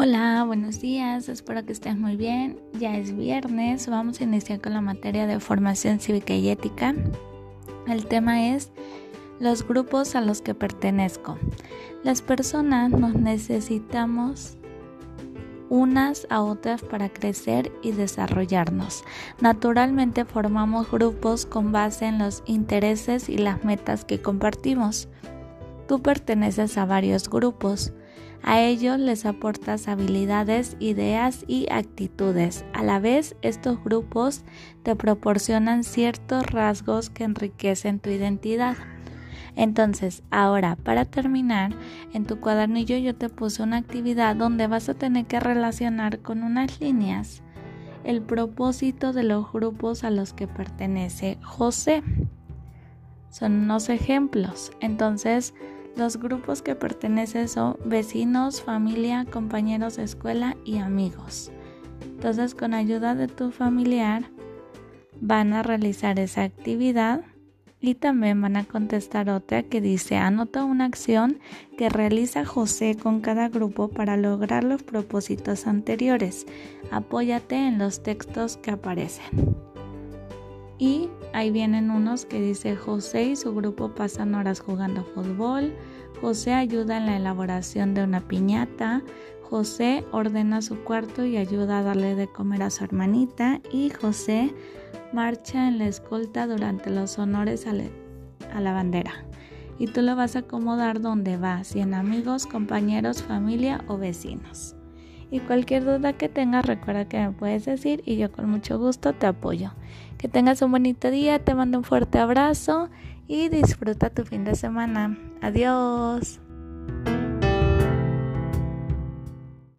Hola, buenos días, espero que estés muy bien. Ya es viernes, vamos a iniciar con la materia de formación cívica y ética. El tema es los grupos a los que pertenezco. Las personas nos necesitamos unas a otras para crecer y desarrollarnos. Naturalmente formamos grupos con base en los intereses y las metas que compartimos. Tú perteneces a varios grupos. A ellos les aportas habilidades, ideas y actitudes. A la vez, estos grupos te proporcionan ciertos rasgos que enriquecen tu identidad. Entonces, ahora, para terminar, en tu cuadernillo yo te puse una actividad donde vas a tener que relacionar con unas líneas el propósito de los grupos a los que pertenece José. Son unos ejemplos. Entonces, los grupos que pertenecen son vecinos, familia, compañeros de escuela y amigos. Entonces, con ayuda de tu familiar, van a realizar esa actividad y también van a contestar otra que dice anota una acción que realiza José con cada grupo para lograr los propósitos anteriores. Apóyate en los textos que aparecen. Y ahí vienen unos que dice José y su grupo pasan horas jugando fútbol. José ayuda en la elaboración de una piñata. José ordena su cuarto y ayuda a darle de comer a su hermanita. Y José marcha en la escolta durante los honores a, a la bandera. Y tú lo vas a acomodar donde va, si en amigos, compañeros, familia o vecinos. Y cualquier duda que tengas, recuerda que me puedes decir y yo con mucho gusto te apoyo. Que tengas un bonito día, te mando un fuerte abrazo y disfruta tu fin de semana. Adiós.